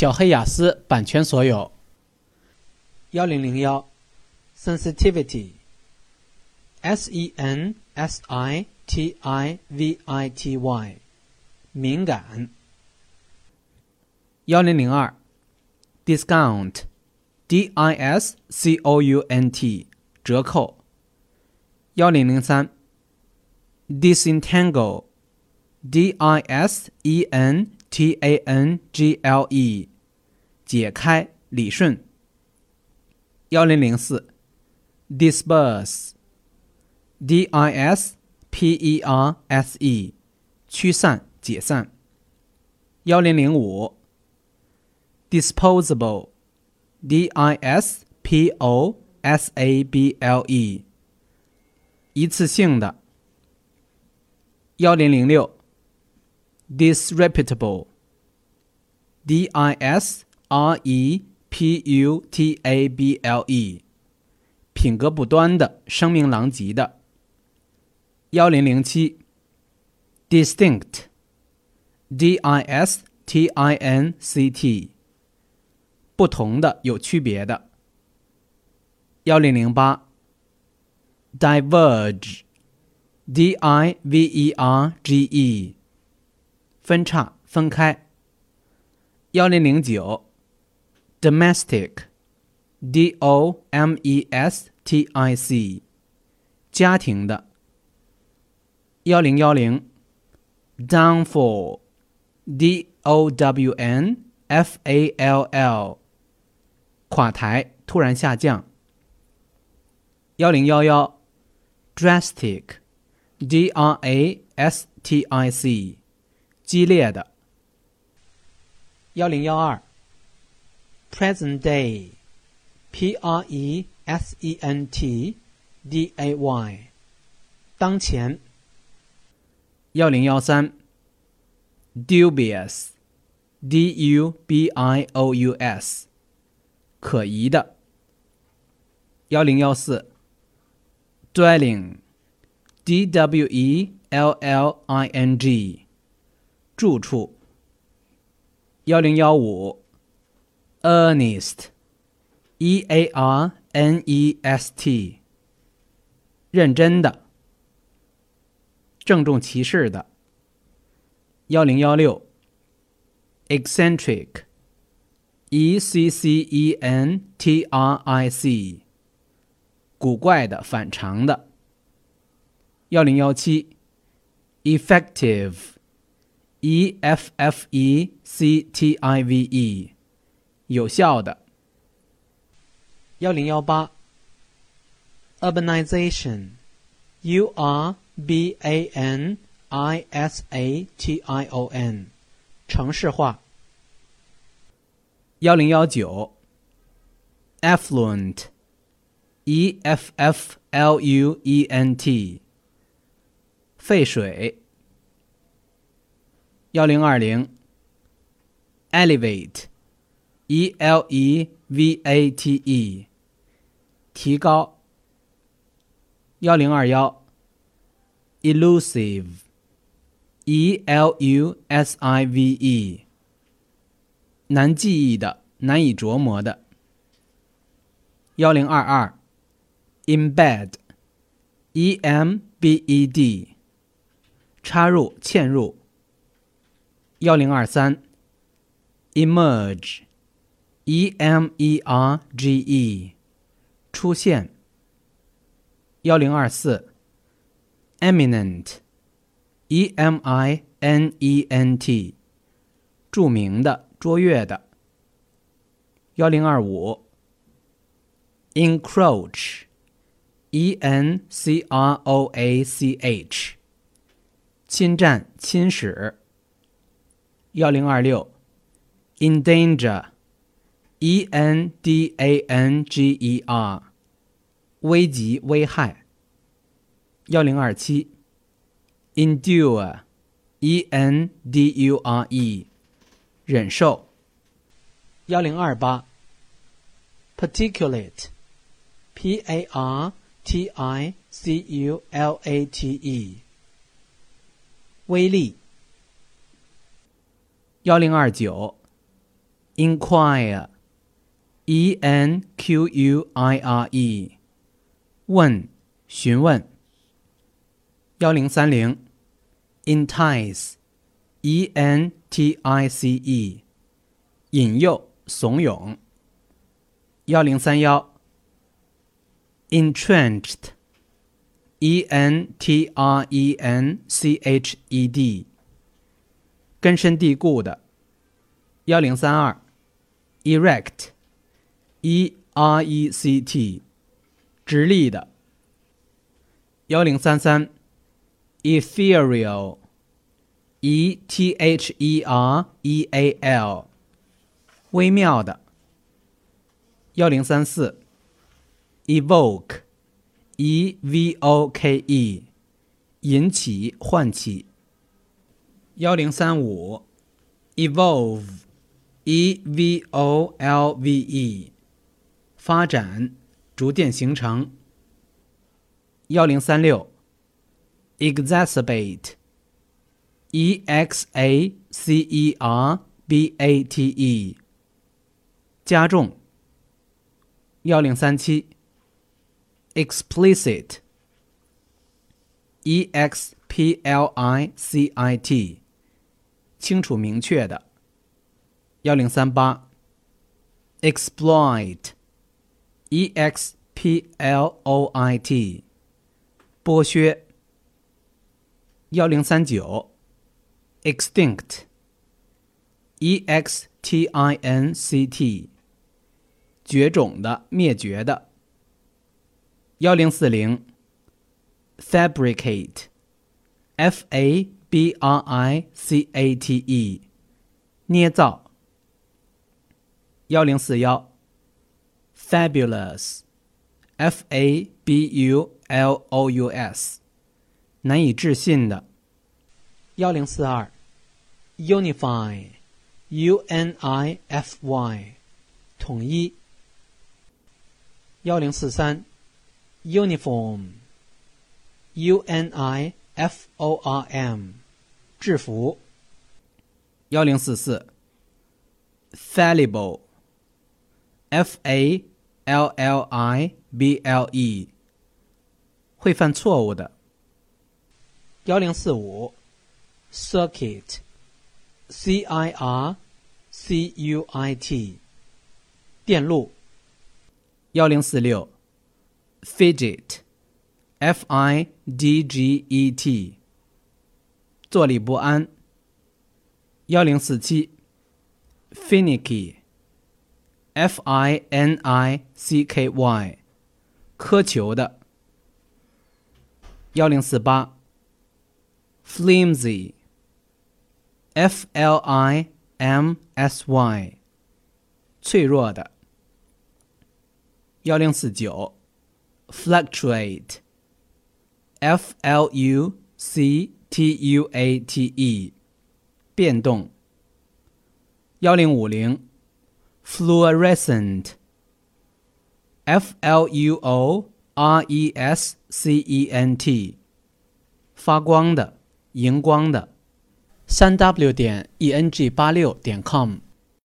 小黑雅思版权所有。幺零零幺，sensitivity，s e n s i t i v i t y，敏感。幺零零二，discount，d i s c o u n t，折扣。幺零零三，disentangle，d i s e n t a n g l e，解开、理顺。幺零零四，disperse，d i s p e r s e，驱散、解散。幺零零五，disposable，d i s p o s a b l e，一次性的。幺零零六，disreputable，d i s r e。putable，品格不端的，声名狼藉的。幺零零七，distinct，d i s t i n c t，不同的，有区别的。幺零零八，diverge，d i v e r g e，分叉，分开。幺零零九。domestic, d o m e s t i c，家庭的。幺零幺零，downfall, d o w n f a l l，垮台，突然下降。幺零幺幺，drastic, d r a s t i c，激烈的。幺零幺二。 present day, P R E S E N T D A Y，当前。幺零幺三，dubious，D U B I O U S，可疑的。幺零幺四，dwelling，D W E L L I N G，住处。幺零幺五。 Earnest, E A R N E S T，认真的，郑重其事的。幺零幺六，Eccentric, E C C E N T R I C，古怪的，反常的。幺零幺七，Effective, E F F E C T I V E。 有效的。幺零幺八，urbanization，u r b a n i s a t i o n，城市化。幺零幺九，effluent，e f f l u e n t，废水。幺零二零，elevate。E l e v a t e，提高。幺零二幺，elusive，e l u s i v e，难记忆的，难以琢磨的。幺零二二，embed，e m b e d，插入、嵌入。幺零二三，emerge。E m e r g e，出现。幺零二四，eminent，e m i n e n t，著名的、卓越的。幺零二五，encroach，e n c r o a c h，侵占、侵蚀。幺零二六，endanger。E n d a n g e r，危及、危害。幺零二七，endure，e n d u r e，忍受。幺零二八，particulate，p a r t i c u l a t e，微粒。幺零二九，inquire。E n q u i r e，问，询问。幺零三零，entice，e n t i c e，引诱、怂恿。幺零三幺，entrenched，e n t r e n c h e d，根深蒂固的。幺零三二，erect E R E C T，直立的。幺零三三。ethereal, e t h e r e a l，微妙的。幺零三四，evoke, e v o k e，引起、唤起。幺零三五，evolve, e v o l v e，发展、逐渐形成。幺零三六。exacerbate, e x a c e r b a t e，加重。幺零三七，explicit, e x p l i c i t，清楚明确的。幺零三八，exploit, e x p l o i t，剥削。幺零三九，extinct，e x t i n c t，绝种的、灭绝的。幺零四零，fabricate，f a b r i c a t e，捏造。幺零四幺 ，fabulous，f a b u l o u s。难以置信的。幺零四二，unify，u n i f y，统一。幺零四三，uniform，u n i f o r m，制服。幺零四四，fallible，f a L l i b l e，会犯错误的。幺零四五，circuit，c i r c u i t，电路。幺零四六，fidget，f i d g e t，坐立不安。幺零四七 Finicky，苛求的。幺零四八。flimsy, f l i m s y，脆弱的。幺零四九，fluctuate, f l u c t u a t e，变动。幺零五零 ，fluorescent, f l u o r e s c e n t，发光的。荧光的，三 w 点 e n g 八六点 com。